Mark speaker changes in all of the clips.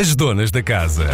Speaker 1: As donas da casa.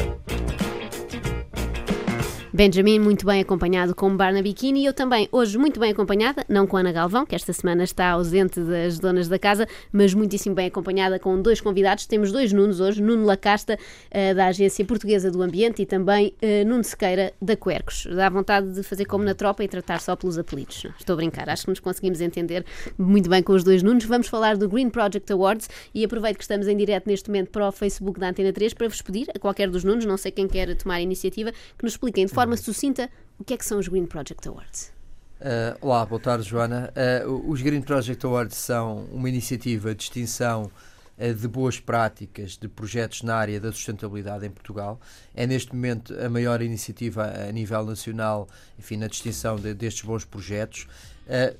Speaker 2: Benjamin, muito bem acompanhado com Barnaby Keane e eu também, hoje, muito bem acompanhada, não com Ana Galvão, que esta semana está ausente das donas da casa, mas muitíssimo bem acompanhada com dois convidados. Temos dois Nunos hoje, Nuno Lacasta, uh, da Agência Portuguesa do Ambiente, e também uh, Nuno Sequeira, da Quercos. Dá vontade de fazer como na tropa e tratar só pelos apelidos. Estou a brincar, acho que nos conseguimos entender muito bem com os dois Nunos. Vamos falar do Green Project Awards e aproveito que estamos em direto neste momento para o Facebook da Antena 3 para vos pedir, a qualquer dos Nunos, não sei quem quer tomar a iniciativa, que nos expliquem de forma forma sucinta o que é que são os Green Project Awards.
Speaker 3: Uh, olá, boa tarde, Joana. Uh, os Green Project Awards são uma iniciativa de distinção uh, de boas práticas de projetos na área da sustentabilidade em Portugal. É neste momento a maior iniciativa a nível nacional, enfim, na distinção de, destes bons projetos.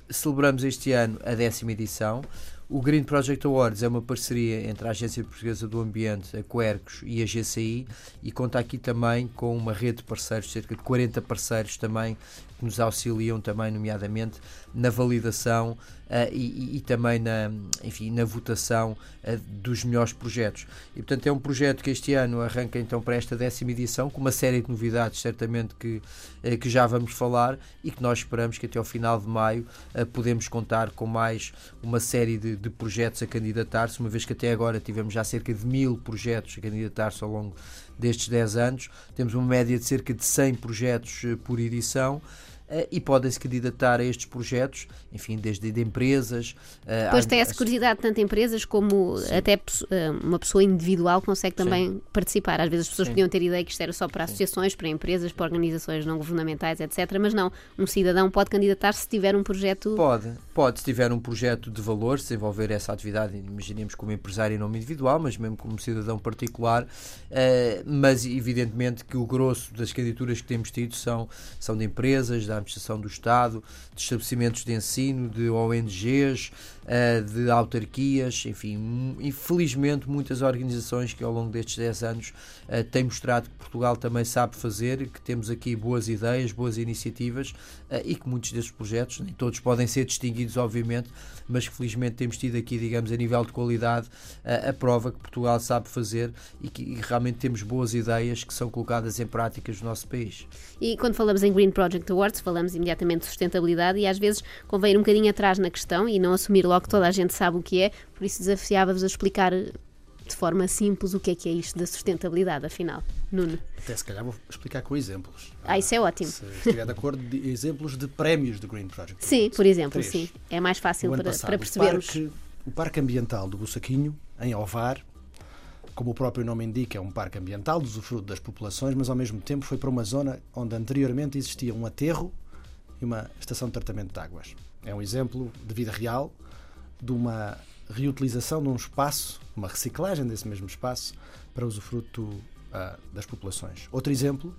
Speaker 3: celebramos este ano a décima edição. O Green Project Awards é uma parceria entre a Agência Portuguesa do Ambiente, a Quercos e a GCI e conta aqui também com uma rede de parceiros, cerca de 40 parceiros também que nos auxiliam também, nomeadamente, na validação uh, e, e, também na, enfim, na votação uh, dos melhores projetos. E, portanto, é um projeto que este ano arranca então para esta décima edição, com uma série de novidades, certamente, que, uh, que já vamos falar e que nós esperamos que até ao final de maio podemos contar com mais uma série de, de projetos a candidatar-se, uma vez que até agora tivemos já cerca de mil projetos a candidatar-se ao longo destes 10 anos. Temos uma média de cerca de 100 projetos por edição. Uh, e podem-se candidatar a estes projetos, enfim, desde de empresas.
Speaker 2: Uh, pois tem essa curiosidade, tanto empresas como Sim. até uh, uma pessoa individual consegue também Sim. participar. Às vezes as pessoas Sim. podiam ter ideia que isto era só para associações, para empresas, para organizações não governamentais, etc. Mas não, um cidadão pode candidatar se tiver um projeto.
Speaker 3: Pode, pode, se tiver um projeto de valor, se desenvolver essa atividade, imaginemos como empresário em nome individual, mas mesmo como cidadão particular. mas evidentemente que o grosso das candidaturas que temos tido são, são de empresas, da administração do Estado, de estabelecimentos de ensino, de ONGs, uh, de autarquias, enfim, infelizmente muitas organizações que ao longo destes 10 anos uh, têm mostrado que Portugal também sabe fazer, que temos aqui boas ideias, boas iniciativas uh, e que muitos destes projetos, nem todos podem ser distinguidos, obviamente, mas que felizmente temos tido aqui, digamos, a nível de qualidade, a prova que Portugal sabe fazer e que realmente temos boas ideias que são colocadas em práticas no nosso país.
Speaker 2: E quando falamos em Green Project Awards, falamos imediatamente de sustentabilidade e às vezes convém ir um bocadinho atrás na questão e não assumir logo que toda a gente sabe o que é, por isso desafiava-vos a explicar de forma simples o que é que é isto da sustentabilidade, afinal. Nuno.
Speaker 4: Até se calhar vou explicar com exemplos.
Speaker 2: Ah, isso é ótimo.
Speaker 4: Se estiver de acordo, de exemplos de prémios do Green Project.
Speaker 2: Sim, por exemplo, Três. sim. É mais fácil para, passado, para percebermos.
Speaker 4: O parque, o parque Ambiental do Bussaquinho, em Ovar, como o próprio nome indica, é um parque ambiental, usufruto das populações, mas ao mesmo tempo foi para uma zona onde anteriormente existia um aterro e uma estação de tratamento de águas. É um exemplo de vida real de uma reutilização de um espaço, uma reciclagem desse mesmo espaço para usufruto uh, das populações. Outro exemplo,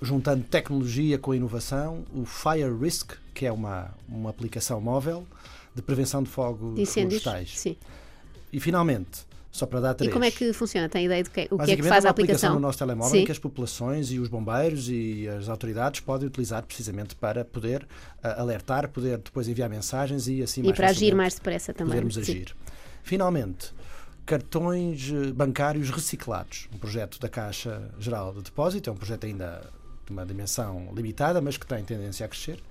Speaker 4: juntando tecnologia com inovação, o Fire Risk, que é uma, uma aplicação móvel de prevenção de fogos florestais.
Speaker 2: Sim.
Speaker 4: E finalmente, só para dar três.
Speaker 2: E como é que funciona? Tem ideia do que, o que é que faz
Speaker 4: é
Speaker 2: a
Speaker 4: aplicação?
Speaker 2: no
Speaker 4: nosso telemóvel Sim. em que as populações e os bombeiros e as autoridades podem utilizar precisamente para poder uh, alertar, poder depois enviar mensagens e assim
Speaker 2: E para agir mais depressa também.
Speaker 4: Podermos Sim. agir. Finalmente, cartões eh, bancários reciclados. Um projeto da Caixa Geral de Depósito, é um projeto ainda de uma dimensão limitada, mas que tem tendência a crescer,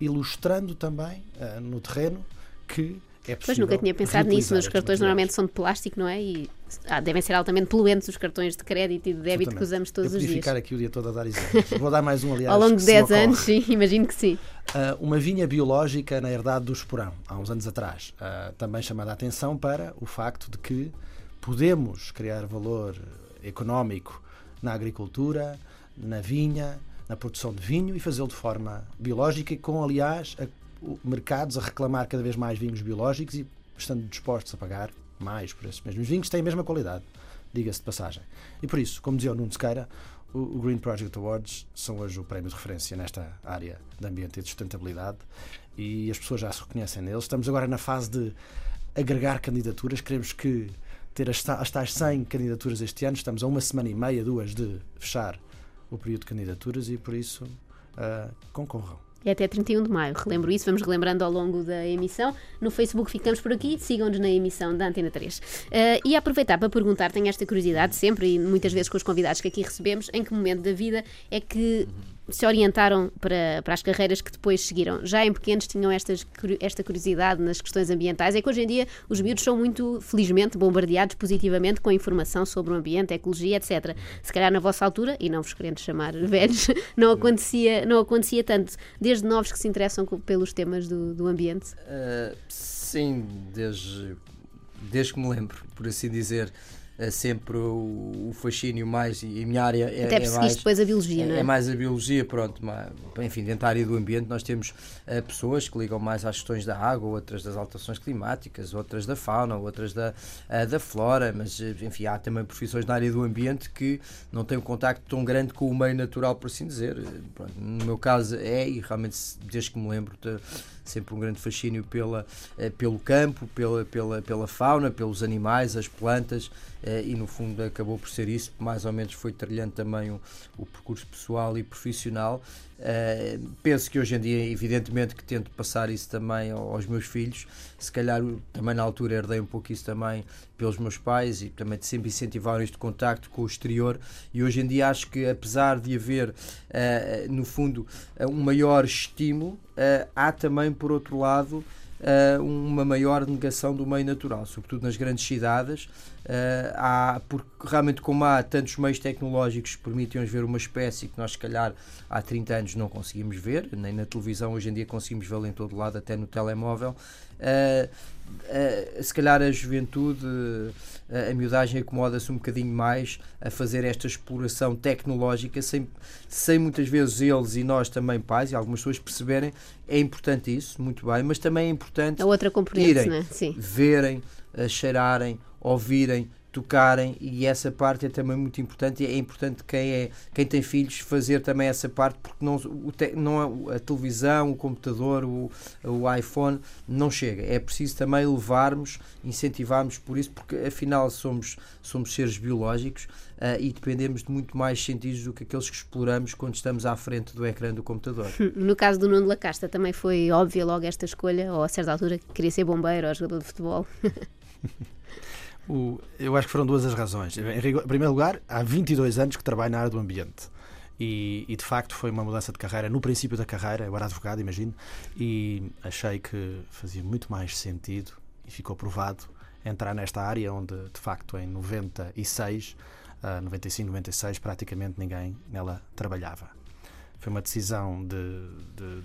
Speaker 4: ilustrando também uh, no terreno que é
Speaker 2: pois nunca tinha pensado nisso, mas os cartões normalmente são de plástico, não é? E ah, devem ser altamente poluentes os cartões de crédito e de débito que usamos todos
Speaker 4: os
Speaker 2: dias.
Speaker 4: ficar aqui o dia todo a dar exemplos. Vou dar mais um, aliás.
Speaker 2: Ao longo de 10 anos, sim, imagino que sim.
Speaker 4: Uh, uma vinha biológica na herdade do Esporão, há uns anos atrás, uh, também chamada a atenção para o facto de que podemos criar valor económico na agricultura, na vinha, na produção de vinho e fazê-lo de forma biológica e com, aliás, a mercados a reclamar cada vez mais vinhos biológicos e estando dispostos a pagar mais por esses mesmos vinhos, têm a mesma qualidade, diga-se de passagem. E por isso, como dizia o Nuno Sequeira, o Green Project Awards são hoje o prémio de referência nesta área de ambiente e de sustentabilidade e as pessoas já se reconhecem neles. Estamos agora na fase de agregar candidaturas, queremos que ter as, tais 100 candidaturas este ano, estamos a uma semana e meia, duas de fechar o período de candidaturas e por isso uh, concorram.
Speaker 2: É até 31 de maio, relembro isso, vamos relembrando ao longo da emissão. No Facebook ficamos por aqui, sigam-nos na emissão da Antena 3. Uh, e aproveitar para perguntar, tenho esta curiosidade sempre e muitas vezes com os convidados que aqui recebemos, em que momento da vida é que se orientaram para, para as carreiras que depois seguiram. Já em pequenos tinham estas, esta curiosidade nas questões ambientais. É que hoje em dia os miúdos são muito, felizmente, bombardeados positivamente com informação sobre o ambiente, ecologia, etc. Se calhar na vossa altura, e não vos querendo chamar velhos, não acontecia, não acontecia tanto. Desde novos que se interessam pelos temas do, do ambiente?
Speaker 3: Uh, sim, desde, desde que me lembro, por assim dizer é sempre o, o, fascínio mais e a minha área é,
Speaker 2: Até é mais depois a biologia,
Speaker 3: é,
Speaker 2: não é?
Speaker 3: É mais a biologia, pronto, mas, enfim, dentro da área do ambiente nós temos uh, pessoas que ligam mais às questões da água, outras das alterações climáticas, outras da fauna, outras da, uh, da flora, mas enfim, há também profissões na área do ambiente que não têm um contacto tão grande com o meio natural, por assim dizer. Pronto, no meu caso é, e realmente desde que me lembro, sempre um grande fascínio pela, uh, pelo campo, pela, pela, pela fauna, pelos animais, as plantas. Eh, e no fundo acabou por ser isso, mais ou menos foi trilhando também o, o percurso pessoal e profissional. Uh, penso que hoje em dia, evidentemente, que tento passar isso também aos meus filhos. Se calhar também na altura herdei um pouco isso também pelos meus pais e também sempre incentivaram este contacto com o exterior. E hoje em dia acho que, apesar de haver, uh, no fundo, um maior estímulo, uh, há também, por outro lado, uh, uma maior negação do meio natural, sobretudo nas grandes cidades. Uh, há, porque realmente, como há tantos meios tecnológicos que permitem-nos ver uma espécie que nós, se calhar, há 30 anos não conseguimos ver, nem na televisão, hoje em dia conseguimos vê-la em todo lado, até no telemóvel. Uh, se calhar a juventude, a miudagem acomoda-se um bocadinho mais a fazer esta exploração tecnológica sem, sem muitas vezes eles e nós também pais e algumas pessoas perceberem é importante isso, muito bem, mas também é importante
Speaker 2: a outra componente,
Speaker 3: irem,
Speaker 2: né?
Speaker 3: verem, cheirarem, ouvirem, tocarem e essa parte é também muito importante e é importante quem é quem tem filhos fazer também essa parte porque não o te, não é a televisão o computador o, o iPhone não chega. É preciso também levarmos incentivarmos por isso porque afinal somos somos seres biológicos uh, e dependemos de muito mais sentidos do que aqueles que exploramos quando estamos à frente do ecrã do computador.
Speaker 2: No caso do Nuno Lacasta também foi óbvia logo esta escolha ou a certa altura queria ser bombeiro ou jogador de futebol
Speaker 4: O, eu acho que foram duas as razões. Em, primeiro lugar, há 22 anos que trabalho na área do ambiente. E, e, de facto foi uma mudança de carreira no princípio da carreira, eu era advogado, imagino, e achei que fazia muito mais sentido e ficou provado entrar nesta área onde de facto em 96, uh, 95, 96 praticamente ninguém nela trabalhava. Foi uma decisão de, de,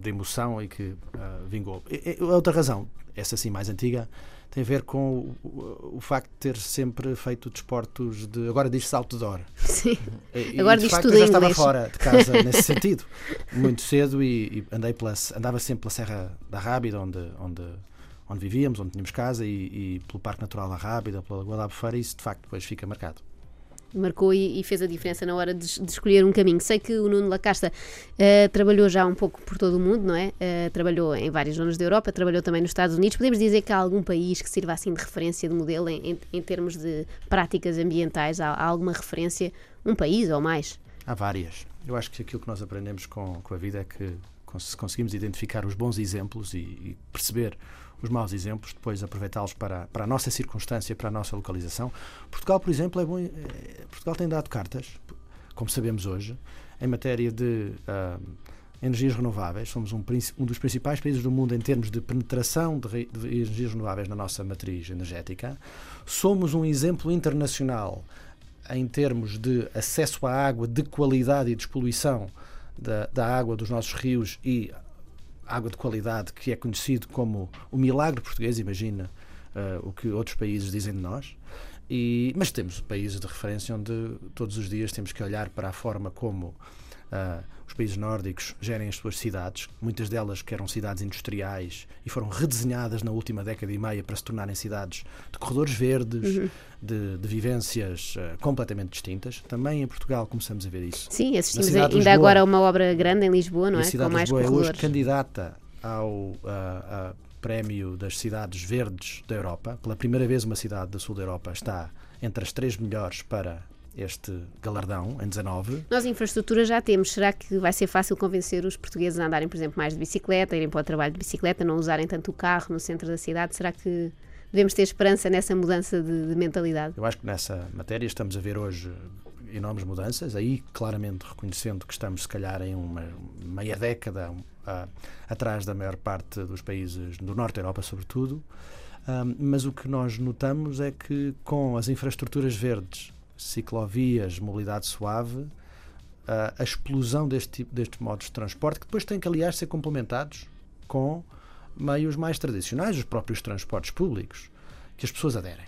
Speaker 4: de emoção e que uh, vingou. E, e, outra razão, essa sim mais antiga, tem a ver com o, o, facto de ter sempre feito desportos de. Agora diz-se outdoor.
Speaker 2: Sim.
Speaker 4: E,
Speaker 2: agora
Speaker 4: diz
Speaker 2: tudo
Speaker 4: eu
Speaker 2: já
Speaker 4: estava fora de casa nesse sentido, muito cedo e, e, andei pela, andava sempre pela Serra da Rábida, onde, onde, onde vivíamos, onde tínhamos casa, e, e pelo Parque Natural da Rábida, pela Lagoa da Albufeira, e isso de facto depois fica marcado
Speaker 2: marcou e, e, fez a diferença na hora de, de, escolher um caminho. Sei que o Nuno Lacasta uh, trabalhou já um pouco por todo o mundo, não é? Uh, trabalhou em várias zonas da Europa, trabalhou também nos Estados Unidos. Podemos dizer que há algum país que sirva assim de referência, de modelo em, em, em termos de práticas ambientais? Há, há, alguma referência? Um país ou mais?
Speaker 4: Há várias. Eu acho que aquilo que nós aprendemos com, com a vida é que conseguimos identificar os bons exemplos e, e perceber os maus exemplos, depois aproveitá-los para, para a nossa circunstância, para a nossa localização. Portugal, por exemplo, é bom, é, Portugal tem dado cartas, como sabemos hoje, em matéria de uh, energias renováveis. Somos um, um, dos principais países do mundo em termos de penetração de, de energias renováveis na nossa matriz energética. Somos um exemplo internacional em termos de acesso à água de qualidade e despoluição da, da água dos nossos rios e água de qualidade que é conhecido como o milagre português, imagina uh, o que outros países dizem de nós. E, mas temos países de referência onde todos os dias temos que olhar para a forma como uh, os países nórdicos gerem as suas cidades, muitas delas que eram cidades industriais e foram redesenhadas na última década e meia para se tornarem cidades de corredores verdes, uhum. de, de, vivências uh, completamente distintas. Também em Portugal começamos a ver isso.
Speaker 2: Sim, assistimos ainda Lisboa, agora uma obra grande em Lisboa, não é?
Speaker 4: A cidade Com mais de Lisboa corredores. é hoje candidata ao uh, prémio das cidades verdes da Europa. Pela primeira vez, uma cidade do sul da Europa está entre as três melhores para este galardão em 19.
Speaker 2: Nós infraestrutura já temos. Será que vai ser fácil convencer os portugueses a andarem, por exemplo, mais de bicicleta, irem para o trabalho de bicicleta, não usarem tanto o carro no centro da cidade? Será que devemos ter esperança nessa mudança de, de mentalidade?
Speaker 4: Eu acho que nessa matéria estamos a ver hoje enormes mudanças, aí claramente reconhecendo que estamos, se calhar, em uma meia década uh, atrás da maior parte dos países do Norte da Europa, sobretudo. Uh, mas o que nós notamos é que com as infraestruturas verdes, ciclovias, mobilidade suave, uh, a explosão deste tipo destes modos de transporte, que depois têm que, aliás, ser complementados com meios mais tradicionais, os próprios transportes públicos, que as pessoas aderem.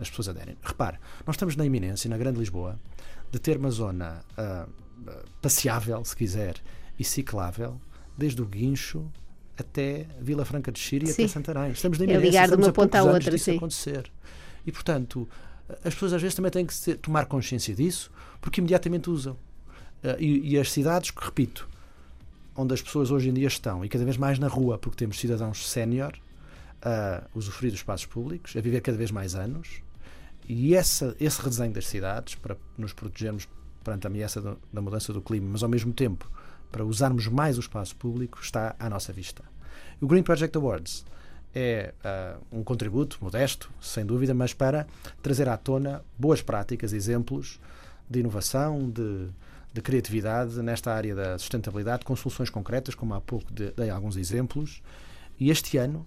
Speaker 4: As pessoas aderem. Repare, nós estamos na iminência, na Grande Lisboa, de ter uma zona uh, passeável, se quiser, e ciclável, desde o Guincho até Vila Franca de Xira e até Santarém. Estamos na
Speaker 2: é ligar de uma ponta à outra,
Speaker 4: sim. acontecer. E, portanto, as pessoas às vezes também têm que ser, tomar consciência disso, porque imediatamente usam. Uh, e, e, as cidades, que repito, onde as pessoas hoje em dia estão, e cada vez mais na rua, porque temos cidadãos sénior a usufruir dos espaços públicos, a viver cada vez mais anos, e essa, esse redesenho das cidades, para nos protegermos perante a ameaça do, da mudança do clima, mas ao mesmo tempo para usarmos mais o espaço público, está à nossa vista. O Green Project Awards é uh, um contributo modesto, sem dúvida, mas para trazer à tona boas práticas, exemplos de inovação, de, de criatividade nesta área da sustentabilidade, com soluções concretas, como há pouco dei alguns exemplos. E este ano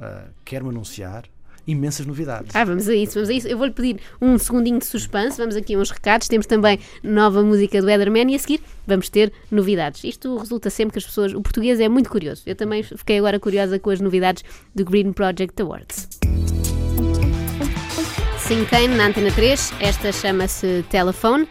Speaker 4: uh, quero anunciar imensas novidades.
Speaker 2: Ah, vamos a isso, vamos a isso. Eu vou-lhe pedir um segundinho de suspense, vamos aqui a uns recados. Temos também nova música do Ederman e a seguir vamos ter novidades. Isto resulta sempre que as pessoas. O português é muito curioso. Eu também fiquei agora curiosa com as novidades do Green Project Awards. Sincane na Antena 3, esta chama-se Telephone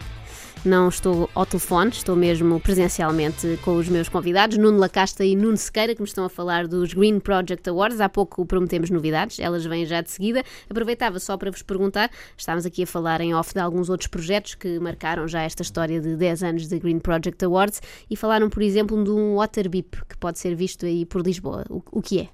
Speaker 2: não estou ao telefone, estou mesmo presencialmente com os meus convidados, Nuno Lacasta e Nuno Sequeira, que me estão a falar dos Green Project Awards. Há pouco prometemos novidades, elas vêm já de seguida. Aproveitava só para vos perguntar, estávamos aqui a falar em off de alguns outros projetos que marcaram já esta história de 10 anos de Green Project Awards e falaram, por exemplo, de um Water Beep que pode ser visto aí por Lisboa. O, o que é?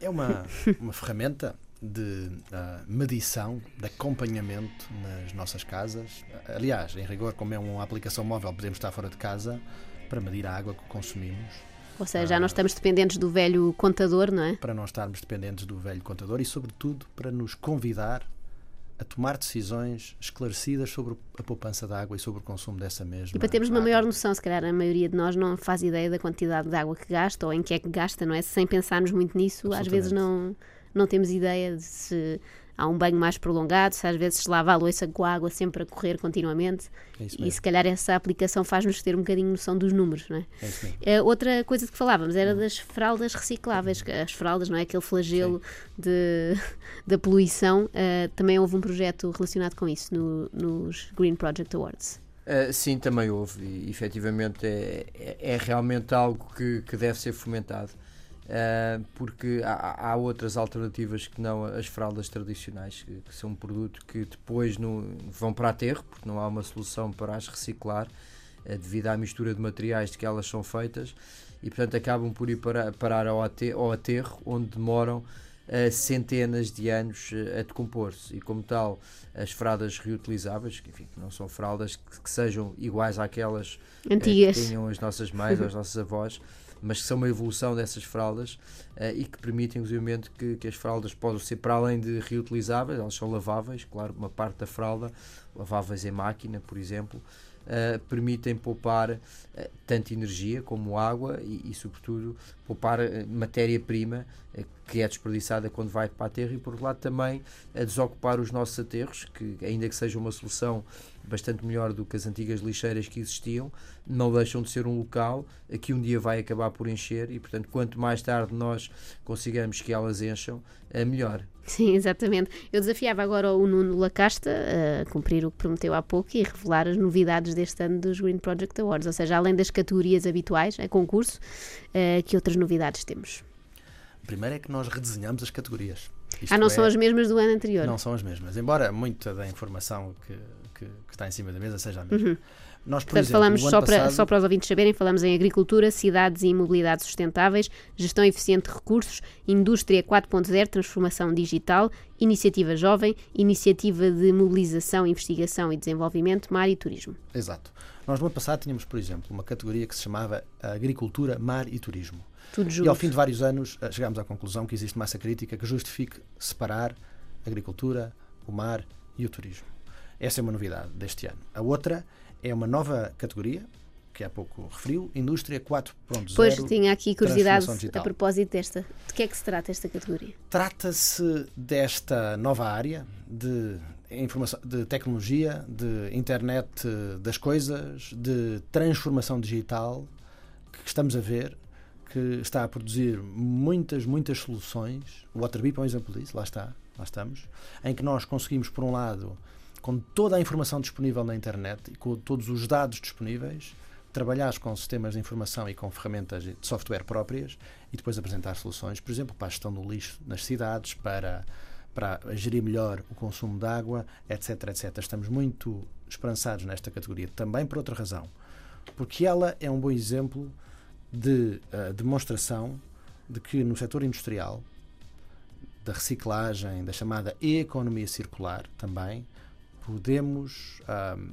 Speaker 4: É uma, uma ferramenta de uh, medição, de acompanhamento nas nossas casas. Aliás, em rigor, como é uma aplicação móvel, podemos estar fora de casa para medir a água que consumimos.
Speaker 2: Ou seja, já não ah, estamos dependentes do velho contador, não é?
Speaker 4: Para não estarmos dependentes do velho contador e, sobretudo, para nos convidar a tomar decisões esclarecidas sobre a poupança de água e sobre o consumo dessa mesma.
Speaker 2: E para termos uma maior noção, se calhar a maioria de nós não faz ideia da quantidade de água que gasta ou em que é que gasta, não é? Sem pensarmos muito nisso, às vezes não não temos ideia de se há um banho mais prolongado, se às vezes se lava a louça com a água sempre a correr continuamente. É e se calhar essa aplicação faz-nos ter um bocadinho noção dos números, não é? é uh, outra coisa de que falávamos era hum. das fraldas recicláveis. As fraldas, não é? Aquele flagelo de, da poluição. Uh, também houve um projeto relacionado com isso no, nos Green Project Awards.
Speaker 3: Uh, sim, também houve e efetivamente é, é, é realmente algo que, que deve ser fomentado. Uh, porque há, há, outras alternativas que não as fraldas tradicionais, que, que, são um produto que depois não, vão para aterro, porque não há uma solução para as reciclar, uh, devido à mistura de materiais de que elas são feitas, e portanto acabam por ir para, parar ao aterro, ao aterro onde demoram uh, centenas de anos a decompor-se. E como tal, as fraldas reutilizáveis, que enfim, não são fraldas que, que sejam iguais àquelas
Speaker 2: Antigas.
Speaker 3: que tinham as nossas mães ou as nossas avós mas que são uma evolução dessas fraldas e que permitem, inclusive, que, que as fraldas possam ser, para além de reutilizáveis, elas são laváveis, claro, uma parte da fralda, laváveis em máquina, por exemplo, uh, permitem poupar uh, tanto energia como água e, e sobretudo, poupar matéria-prima que é desperdiçada quando vai para a terra e, por outro lado, também a desocupar os nossos aterros, que, ainda que seja uma solução bastante melhor do que as antigas lixeiras que existiam, não deixam de ser um local que um dia vai acabar por encher e, portanto, quanto mais tarde nós consigamos que elas encham, é melhor.
Speaker 2: Sim, exatamente. Eu desafiava agora o Nuno Lacasta a cumprir o que prometeu há pouco e revelar as novidades deste ano dos Green Project Awards, ou seja, além das categorias habituais a concurso, eh, que outras novidades temos?
Speaker 4: Primeiro é que nós redesenhamos as categorias.
Speaker 2: Isto ah, não é, são as mesmas do ano anterior?
Speaker 4: Não são as mesmas, embora muita da informação que, que, que está em cima da mesa seja a mesma. Uhum. Nós, por
Speaker 2: Portanto,
Speaker 4: exemplo,
Speaker 2: falamos, só, para,
Speaker 4: passado-
Speaker 2: só para os ouvintes saberem, falamos em agricultura, cidades e mobilidade sustentáveis, gestão eficiente de recursos, indústria 4.0, transformação digital, iniciativa jovem, iniciativa de mobilização, investigação e desenvolvimento, mar e turismo.
Speaker 4: Exato. Nós no ano passado tínhamos, por exemplo, uma categoria que se chamava Agricultura, Mar e Turismo.
Speaker 2: Tudo
Speaker 4: E ao
Speaker 2: junto.
Speaker 4: fim de vários anos eh, chegámos à conclusão que existe massa crítica que justifique separar a agricultura, o mar e o turismo. Essa é uma novidade deste ano. A outra é uma nova categoria, que há pouco referiu, Indústria 4.0.
Speaker 2: Pois tinha aqui curiosidade a propósito desta. De que é que se trata esta categoria?
Speaker 4: Trata-se desta nova área de informação, de tecnologia, de internet eh, das coisas, de transformação digital que estamos a ver, que está a produzir muitas, muitas soluções. O Waterbeep é um exemplo disso, lá está, lá estamos, em que nós conseguimos, por um lado, com toda a informação disponível na internet e com todos os dados disponíveis, trabalhar com sistemas de informação e com ferramentas de software próprias e depois apresentar soluções, por exemplo, para a gestão do lixo nas cidades, para, para gerir melhor o consumo de água, etc, etc. Estamos muito esperançados nesta categoria, também por outra razão, porque ela é um bom exemplo de eh, demonstração de que no setor industrial, da reciclagem, da chamada economia circular também, podemos, ahm,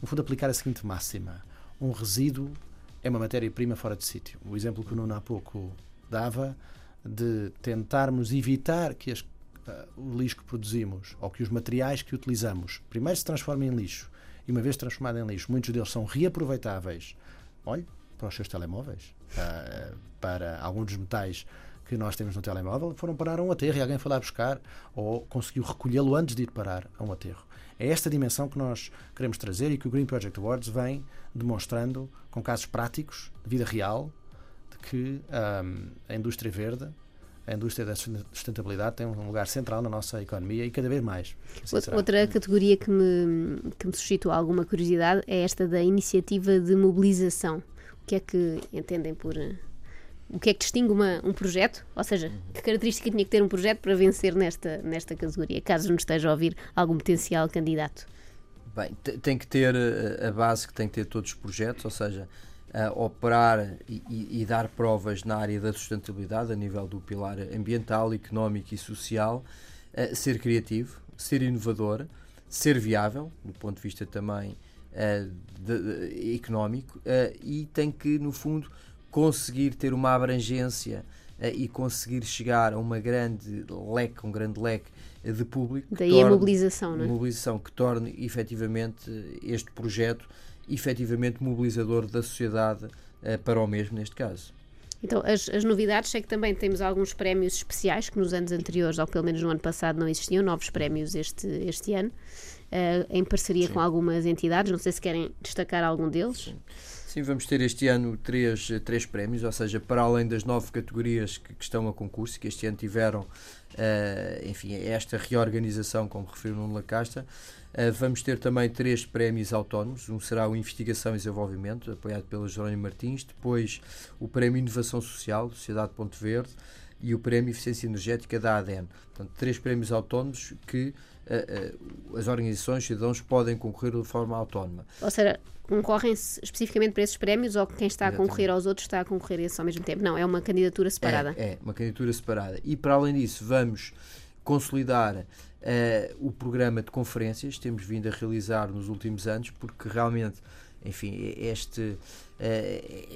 Speaker 4: no fundo, aplicar a seguinte máxima: um resíduo é uma matéria-prima fora de sítio. O exemplo que o Nuno há pouco dava de tentarmos evitar que as- ah, o lixo que produzimos ou que os materiais que utilizamos primeiro se transformem em lixo e, uma vez transformado em lixo, muitos deles são reaproveitáveis. Olhe, para os seus telemóveis, ah, para alguns dos metais que nós temos no telemóvel, foram parar a um aterro e alguém foi lá buscar ou conseguiu recolhê-lo antes de ir parar a um aterro. É esta dimensão que nós queremos trazer e que o Green Project Awards vem demonstrando com casos práticos, de vida real, de que ahm, a indústria verde, a indústria da sustentabilidade tem um lugar central na nossa economia e cada vez mais. assim.
Speaker 2: Outra categoria que me, que me suscitou alguma curiosidade é esta da iniciativa de mobilização. O que é que entendem por. O que é que distingue uma- um projeto? Ou seja, que característica tinha que ter um projeto para vencer nesta, nesta categoria, caso nos esteja a ouvir algum potencial candidato?
Speaker 3: Bem, te- tem que ter eh, a base que tem que ter todos os projetos, ou seja, operar e, e- dar provas na área da sustentabilidade, a nível do pilar ambiental, económico e social, eh, ser criativo, ser inovador, ser viável, do ponto de vista também eh, de- de- económico, e tem que, no fundo, conseguir ter uma abrangência eh, e conseguir chegar a uma grande leque, um grande leque eh, de público.
Speaker 2: Daí a
Speaker 3: torne-
Speaker 2: mobilização, não é?
Speaker 3: mobilização que torne efetivamente este projeto efetivamente mobilizador da sociedade eh, para o mesmo neste caso.
Speaker 2: Então, as, as novidades, sei que também temos alguns prémios especiais que nos anos anteriores, ou pelo menos no ano passado, não existiam, novos prémios este, este ano, eh, em parceria com algumas entidades. Não sei se querem destacar algum deles.
Speaker 3: Sim, vamos ter este ano três, eh, três prémios, ou seja, para além das nove categorias que, que estão a concurso, que este ano tiveram, eh, enfim, esta reorganização, como referiu Nuno Lacasta, eh, vamos ter também três prémios autónomos. Um será o Investigação e Desenvolvimento, apoiado pela Jerónimo Martins, depois o Prémio Inovação Social, Sociedade Ponto Verde, e o Prémio Eficiência Energética da ADN. Portanto, três prémios autónomos que eh, eh, as organizações, cidadãos, podem concorrer de forma autónoma.
Speaker 2: Ou seja, concorrem-se especificamente para esses prémios ou quem está a
Speaker 3: Exatamente.
Speaker 2: concorrer aos outros está a concorrer a esse ao mesmo tempo? Não, é uma candidatura separada.
Speaker 3: É, é, uma candidatura separada. E para além disso, vamos consolidar eh, o programa de conferências que temos vindo a realizar nos últimos anos, porque realmente, enfim, este,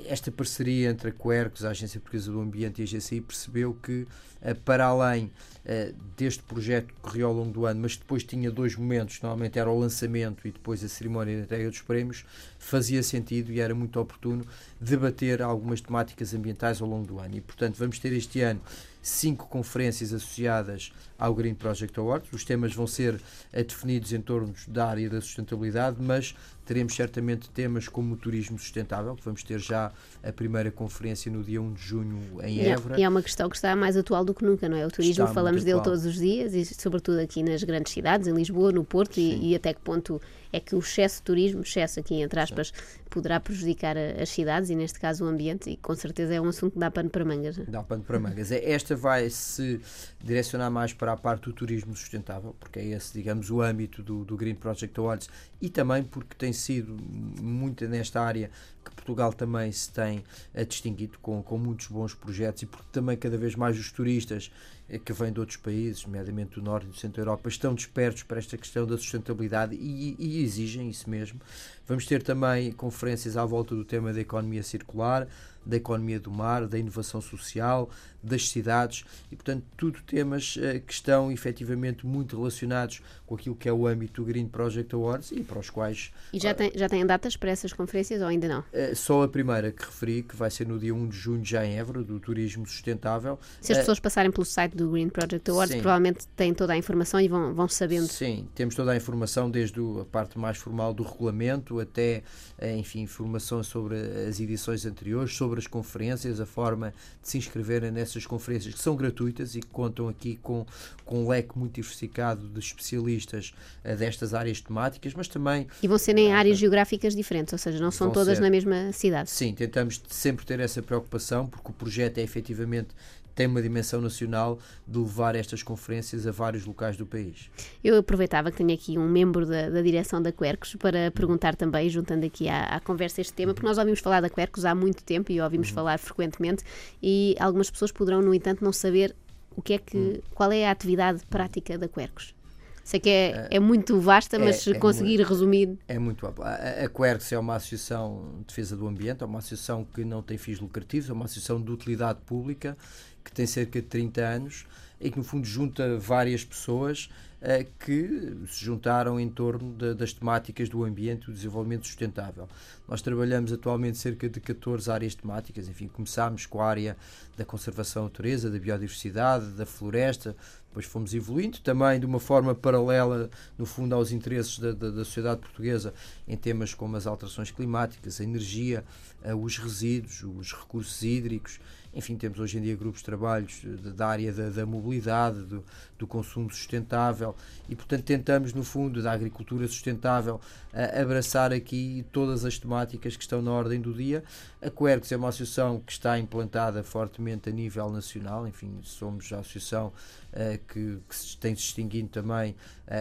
Speaker 3: esta parceria entre a Quercus, a Agência Portuguesa do Ambiente e a GCI percebeu que, eh, para além eh, deste projeto que correu ao longo do ano, mas depois tinha dois momentos, normalmente era o lançamento e depois a cerimónia de entrega dos prémios, fazia sentido e era muito oportuno debater algumas temáticas ambientais ao longo do ano. E, portanto, vamos ter este ano cinco conferências associadas ao Green Project Awards. Os temas vão ser eh, definidos em torno da área da sustentabilidade, mas teremos certamente temas como o turismo sustentável, que vamos ter já a primeira conferência no dia 1 de junho em
Speaker 2: é,
Speaker 3: Évora.
Speaker 2: e é uma questão que está mais atual do que nunca, não é? O turismo,
Speaker 3: Está
Speaker 2: falamos dele
Speaker 3: atual.
Speaker 2: todos os dias e sobretudo aqui nas grandes cidades, em Lisboa, no Porto, e, e até que ponto é que o excesso de turismo, excesso aqui entre aspas, poderá prejudicar as cidades e neste caso o ambiente e com certeza é um assunto que dá pano para mangas. não é?
Speaker 3: Dá pano para mangas. É, Esta esta vai se direcionar mais para a parte do turismo sustentável, porque é esse, digamos, o âmbito do, do Green Project Awards e também porque tem sido muito nesta área que Portugal também se tem eh, distinguido com, com muitos bons projetos e porque também cada vez mais os turistas eh, que vêm de outros países, nomeadamente do Norte e do Centro da Europa, estão despertos para esta questão da sustentabilidade e, e, exigem isso mesmo. Vamos ter também conferências à volta do tema da economia circular, da economia do mar, da inovação social, das cidades e, portanto, tudo temas uh, que estão efetivamente muito relacionados com aquilo que é o âmbito do Green Project Awards e para os quais.
Speaker 2: E já, uh, tem, já têm datas para essas conferências ou ainda não?
Speaker 3: Uh, só a primeira que referi, que vai ser no dia 1 de junho, já em Évora, do Turismo Sustentável.
Speaker 2: Se as pessoas passarem pelo site do Green Project Awards, sim. provavelmente têm toda a informação e vão, vão sabendo.
Speaker 3: Sim, temos toda a informação, desde a parte mais formal do regulamento até, enfim, informação sobre as edições anteriores, sobre as conferências, a forma de se inscreverem nessas conferências, que são gratuitas e que contam aqui com, com um leque muito diversificado de especialistas uh, destas áreas temáticas, mas também.
Speaker 2: E vão ser em uh, áreas geográficas diferentes, ou seja, não são todas ser, na mesma cidade.
Speaker 3: Sim, tentamos sempre ter essa preocupação, porque o projeto é efetivamente tem uma dimensão nacional de levar estas conferências a vários locais do país.
Speaker 2: Eu aproveitava que tenho aqui um membro da, da direção da Quercos para perguntar também, juntando aqui à, à, conversa este tema, porque nós ouvimos falar da Quercos há muito tempo e ouvimos uhum. falar frequentemente e algumas pessoas poderão, no entanto, não saber o que é que, uhum. qual é a atividade prática da Quercos. Sei que é, é muito vasta, mas é, é conseguir muito, resumir.
Speaker 3: É muito amplo. A, a Quercus é uma associação de defesa do ambiente, é uma associação que não tem fins lucrativos, é uma associação de utilidade pública que tem cerca de 30 anos e que, no fundo, junta várias pessoas uh, que se juntaram em torno de, das temáticas do ambiente e do desenvolvimento sustentável. Nós trabalhamos atualmente cerca de 14 áreas temáticas, enfim, começámos com a área da conservação da natureza, da biodiversidade, da floresta, depois fomos evoluindo, também de uma forma paralela, no fundo, aos interesses da, da, da sociedade portuguesa em temas como as alterações climáticas, a energia, uh, os resíduos, os recursos hídricos, enfim, temos hoje em dia grupos de trabalhos da área da, da mobilidade, do, do, consumo sustentável e, portanto, tentamos, no fundo, da agricultura sustentável, abraçar aqui todas as temáticas que estão na ordem do dia. A Quercus é uma associação que está implantada fortemente a nível nacional, enfim, somos a associação uh, que, que, se tem distinguido também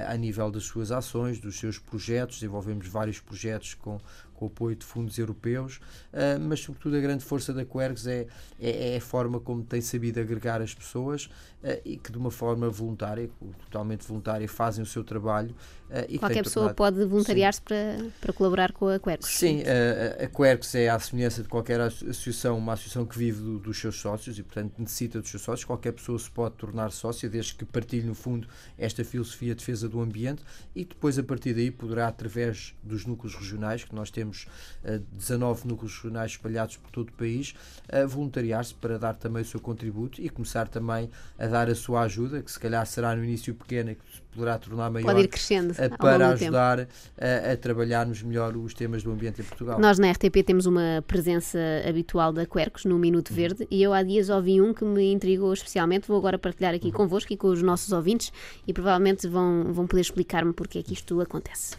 Speaker 3: a nível das suas ações, dos seus projetos, desenvolvemos vários projetos com, com o apoio de fundos europeus, uh, mas sobretudo a grande força da Quercus é, é, é, a forma como tem sabido agregar as pessoas uh, e que de uma forma voluntária, totalmente voluntária, fazem o seu trabalho.
Speaker 2: Uh, Qualquer pessoa pode voluntariar-se para, para colaborar com a Quercus?
Speaker 3: Sim, a, a Quercus é à semelhança de qualquer associação, uma associação que vive do, dos seus sócios e, portanto, necessita dos seus sócios. Qualquer pessoa se pode tornar sócia, desde que partilhe, no fundo, esta filosofia de defesa do ambiente e depois, a partir daí, poderá, através dos núcleos regionais que nós temos, uh, 19 núcleos regionais espalhados por todo o país, a voluntariar-se para dar também o seu contributo e começar também a dar a sua ajuda, que se calhar será no início pequena, que se poderá tornar maior,
Speaker 2: Pode ir crescendo
Speaker 3: uh, para ajudar a, a, trabalharmos melhor os temas do ambiente em Portugal.
Speaker 2: Nós na RTP temos uma presença habitual da Quercos no Minuto uhum. Verde e eu há dias ouvi um que me intrigou especialmente, vou agora partilhar aqui uhum. convosco e com os nossos ouvintes e provavelmente vão, vão poder explicar-me porque é que isto acontece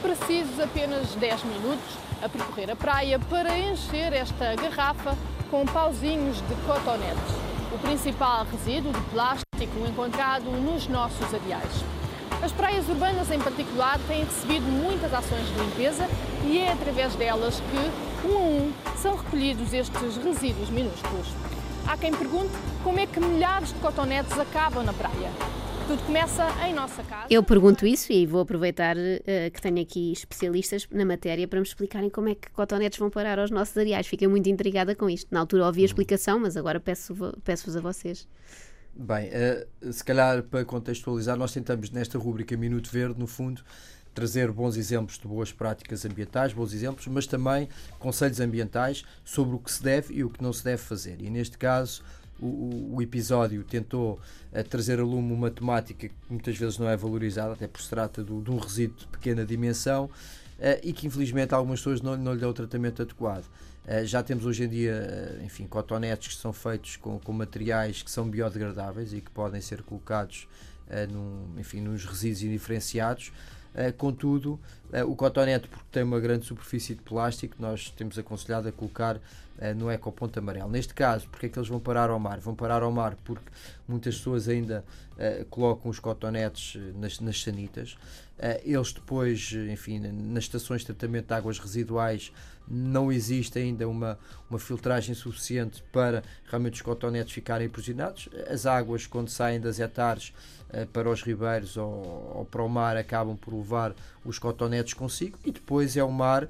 Speaker 1: precisos apenas 10 minutos a percorrer a praia para encher esta garrafa com pauzinhos de cotonetes, o principal resíduo de plástico encontrado nos nossos areais. As praias urbanas, em particular, têm recebido muitas ações de limpeza e é através delas que, um a um, são recolhidos estes resíduos minúsculos. Há quem pergunte como é que milhares de cotonetes acabam na praia. Tudo começa em nossa casa.
Speaker 2: Eu pergunto isso e vou aproveitar uh, que tenho aqui especialistas na matéria para me explicarem como é que cotonetes vão parar aos nossos areais. Fiquei muito intrigada com isto. Na altura ouvi a explicação, mas agora peço-vos peço a vocês.
Speaker 3: Bem, uh, se calhar para contextualizar, nós tentamos nesta rúbrica Minuto Verde, no fundo, trazer bons exemplos de boas práticas ambientais, bons exemplos, mas também conselhos ambientais sobre o que se deve e o que não se deve fazer. E neste caso, o, o episódio tentou uh, trazer a lume uma temática que muitas vezes não é valorizada, até porque se trata do, de um resíduo de pequena dimensão uh, e que infelizmente algumas pessoas não, não lhe dão o tratamento adequado. Uh, já temos hoje em dia, enfim, cotonetes que são feitos com, com materiais que são biodegradáveis e que podem ser colocados num, enfim, nos resíduos indiferenciados. Uh, contudo, uh, o cotonete, porque tem uma grande superfície de plástico, nós temos aconselhado a colocar uh, uh, no ecoponto amarelo. Neste caso, porque é que eles vão parar ao mar? Vão parar ao mar porque muitas pessoas ainda uh, colocam os cotonetes nas, nas sanitas. eles depois, enfim, nas estações de tratamento de águas residuais não existe ainda uma, uma filtragem suficiente para realmente os cotonetes ficarem aprisionados. As águas, quando saem das hectares uh, para os ribeiros ou, ou, para o mar, acabam por levar os cotonetes consigo e depois é o mar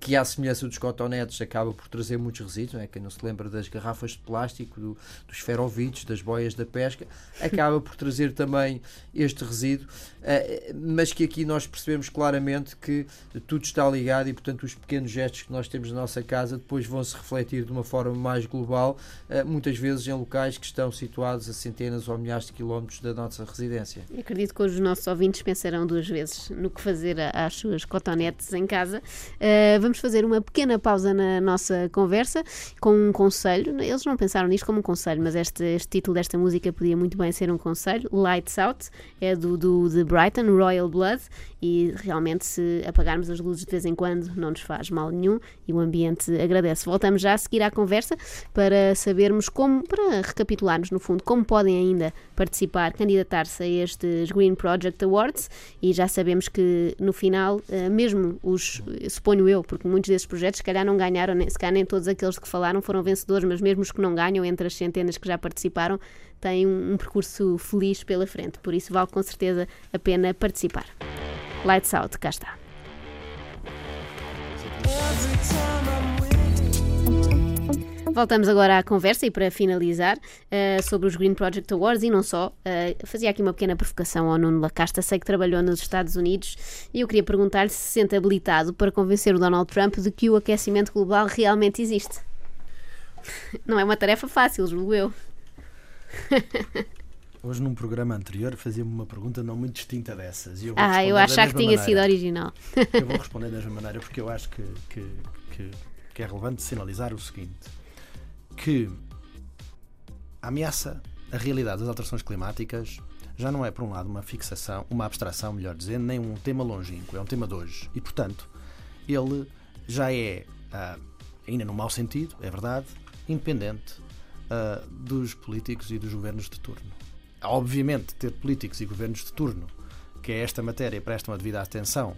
Speaker 3: que à semelhança dos cotonetes acaba por trazer muitos resíduos, é? quem não se lembra das garrafas de plástico, do, dos ferovites, das boias da pesca, acaba por trazer também este resíduo, uh, mas que aqui nós percebemos claramente que tudo está ligado e portanto os pequenos gestos que nós temos na nossa casa depois vão se refletir de uma forma mais global, uh, muitas vezes em locais que estão situados a centenas ou milhares de quilómetros da nossa residência.
Speaker 2: Eu acredito que os nossos ouvintes pensarão duas vezes no que fazer às suas cotonetes em casa. Uh, eh, vamos fazer uma pequena pausa na nossa conversa com um conselho. Eles não pensaram nisto como um conselho, mas este, este título desta música podia muito bem ser um conselho. Lights Out é do, do de Brighton, Royal Blood, e realmente se apagarmos as luzes de vez em quando não nos faz mal nenhum e o ambiente agradece. Voltamos já a seguir à conversa para sabermos como, para recapitularmos no fundo, como podem ainda participar, candidatar-se a estes Green Project Awards e já sabemos que no final, eh, mesmo os, suponho eu, porque muitos desses projetos se calhar não ganharam, se calhar nem todos aqueles que falaram foram vencedores, mas mesmo os que não ganham, entre as centenas que já participaram, têm um, um percurso feliz pela frente, por isso vale com certeza a pena participar. Lights Out, cá está. Voltamos agora à conversa e para finalizar uh, sobre os Green Project Awards e não só, uh, fazia aqui uma pequena provocação ao Nuno Lacasta, sei que trabalhou nos Estados Unidos e eu queria perguntar-lhe se se sente habilitado para convencer o Donald Trump de que o aquecimento global realmente existe. Não é uma tarefa fácil, julgo eu.
Speaker 4: Hoje, num programa anterior, fazia-me uma pergunta não muito distinta dessas.
Speaker 2: Eu ah, eu achava que tinha
Speaker 4: maneira.
Speaker 2: sido original.
Speaker 4: Eu vou responder da mesma maneira porque eu acho que, que, que, que é relevante sinalizar o seguinte: que a ameaça, a realidade das alterações climáticas já não é, por um lado, uma fixação, uma abstração, melhor dizendo, nem um tema longínquo, é um tema de hoje. E, portanto, ele já é, uh, ainda no mau sentido, é verdade, independente uh, dos políticos e dos governos de turno. Obviamente, ter políticos e governos de turno que a esta matéria prestam a devida atenção,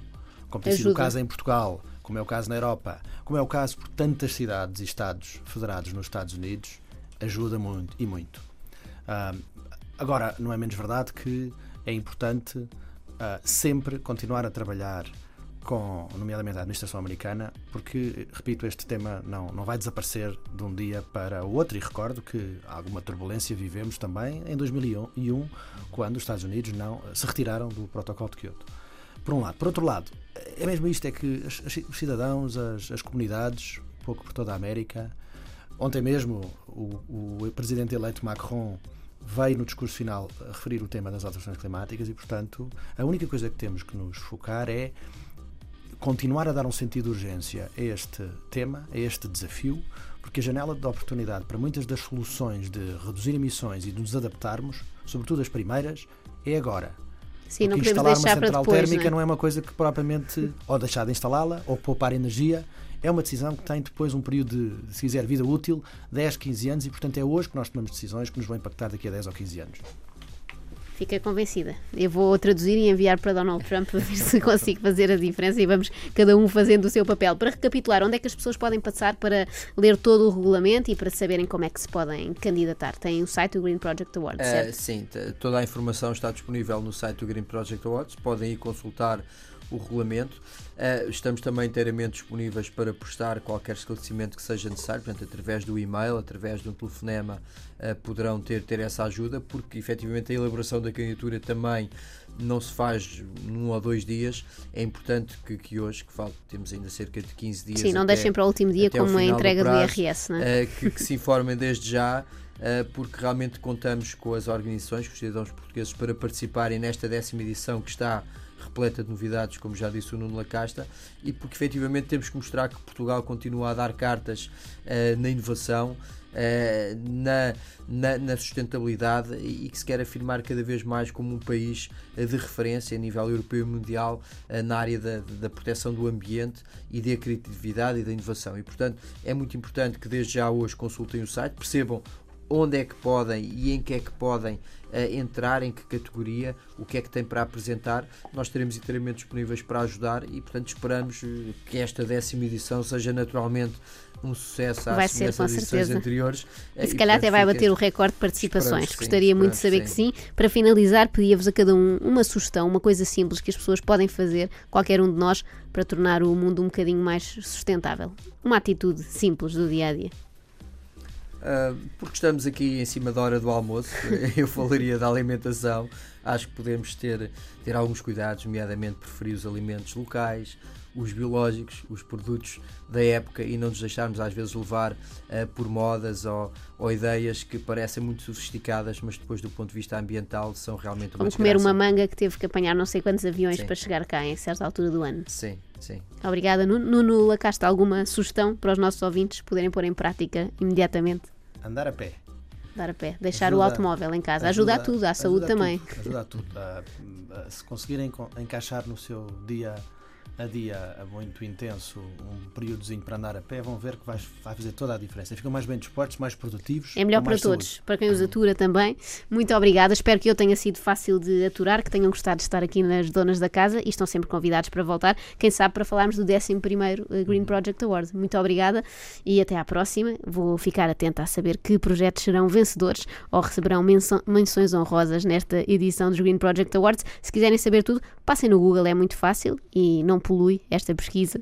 Speaker 4: como tem sido o caso em Portugal, como é o caso na Europa, como é o caso por tantas cidades e Estados federados nos Estados Unidos, ajuda muito e muito. Uh, agora, não é menos verdade que é importante uh, sempre continuar a trabalhar com, nomeadamente, a administração americana, porque, repito, este tema não, não vai desaparecer de um dia para o outro. E recordo que alguma turbulência vivemos também em 2001, quando os Estados Unidos não se retiraram do Protocolo de Kyoto. Por um lado. Por outro lado, é mesmo isto: é que os cidadãos, as, as comunidades, um pouco por toda a América. Ontem mesmo, o, o presidente eleito Macron veio no discurso final referir o tema das alterações climáticas e, portanto, a única coisa que temos que nos focar é continuar a dar um sentido de urgência a este tema, a este desafio, porque a janela de oportunidade para muitas das soluções de reduzir emissões e de nos adaptarmos, sobretudo as primeiras, é agora.
Speaker 2: Sim, não podemos instalar
Speaker 4: uma central
Speaker 2: depois,
Speaker 4: térmica
Speaker 2: não é?
Speaker 4: não é uma coisa que propriamente ou deixar de instalá-la ou poupar energia. É uma decisão que tem depois um período de, se quiser, vida útil, 10, 15 anos, e portanto é hoje que nós tomamos decisões que nos vão impactar daqui a 10 ou 15 anos.
Speaker 2: Fica convencida. Eu vou traduzir e enviar para Donald Trump para ver se consigo fazer a diferença e vamos cada um fazendo o seu papel. Para recapitular, onde é que as pessoas podem passar para ler todo o regulamento e para saberem como é que se podem candidatar? Tem o site do Green Project Awards,
Speaker 3: uh,
Speaker 2: certo?
Speaker 3: Sim, toda a informação está disponível no site do Green Project Awards. Podem ir consultar o regulamento. Uh, estamos também inteiramente disponíveis para prestar qualquer esclarecimento que seja necessário, portanto, através do e-mail, através de um telefonema, uh, poderão ter, ter essa ajuda, porque efetivamente a elaboração da candidatura também não se faz num ou dois dias. É importante que, que hoje, que falta, temos ainda cerca de 15 dias.
Speaker 2: Sim, não
Speaker 3: até,
Speaker 2: deixem para o último dia como a entrega do, prazo, do IRS,
Speaker 3: é? uh, que, que se informem desde já. porque realmente contamos com as organizações, com os cidadãos portugueses, para participarem nesta décima edição que está repleta de novidades, como já disse o Nuno Lacasta, e porque efetivamente temos que mostrar que Portugal continua a dar cartas uh, na inovação na, na, na, sustentabilidade e que se quer afirmar cada vez mais como um país de referência a nível europeu e mundial na área da, da proteção do ambiente e da criatividade e da inovação. E, portanto, é muito importante que desde já hoje consultem o site, percebam onde é que podem e em que é que podem uh, entrar, em que categoria, o que é que tem para apresentar. Nós estaremos inteiramente disponíveis para ajudar e, portanto, esperamos uh, que esta décima edição seja naturalmente um sucesso à
Speaker 2: vai ser, com certeza.
Speaker 3: anteriores.
Speaker 2: E se calhar até vai bater o recorde de participações. Gostaria muito de saber que sim. Para finalizar, pedia-vos a cada um uma sugestão, uma coisa simples que as pessoas podem fazer, qualquer um de nós, para tornar o mundo um bocadinho mais sustentável. Uma atitude simples do dia a dia.
Speaker 3: Uh, porque estamos aqui em cima da hora do almoço, eu falaria da alimentação. Acho que podemos ter, ter alguns cuidados, nomeadamente preferir os alimentos locais, os biológicos, os produtos da época e não nos deixarmos às vezes levar uh, por modas ou, ou, ideias que parecem muito sofisticadas, mas depois do ponto de vista ambiental são realmente uma
Speaker 2: Vamos comer uma manga que teve que apanhar não sei quantos aviões sim. para chegar cá em certa altura do ano.
Speaker 3: Sim, sim.
Speaker 2: Obrigada. Nuno Lacaste, alguma sugestão para os nossos ouvintes poderem pôr em prática imediatamente?
Speaker 4: Andar a pé.
Speaker 2: Andar a pé. Deixar ajuda, o automóvel em casa. Ajuda, ajuda a tudo, à saúde
Speaker 4: ajuda
Speaker 2: também.
Speaker 4: Tudo, ajuda a tudo. Uh, se conseguirem encaixar no seu dia a dia muito intenso, um períodozinho para andar a pé, vão ver que vai, vai fazer toda a diferença. Ficam mais bem dispostos, mais produtivos.
Speaker 2: É melhor para todos, saúde. para quem os atura também. Muito obrigada. Espero que eu tenha sido fácil de aturar, que tenham gostado de estar aqui nas Donas da Casa e estão sempre convidados para voltar. Quem sabe para falarmos do 11 eh, Green Project Award. Muito obrigada e até à próxima. Vou ficar atenta a saber que projetos serão vencedores ou receberão menções honrosas nesta edição dos Green Project Awards. Se quiserem saber tudo, passem no Google, é muito fácil e não polui esta pesquisa.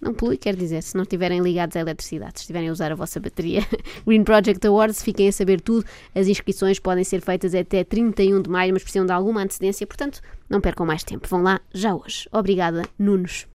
Speaker 2: Não polui, quer dizer, se não estiverem ligados à eletricidade, se estiverem a usar a vossa bateria. Green Project Awards, fiquem a saber tudo. As inscrições podem ser feitas até 31 de maio, mas precisam de alguma antecedência, portanto, não percam mais tempo. Vão lá já hoje. Obrigada, Nunos.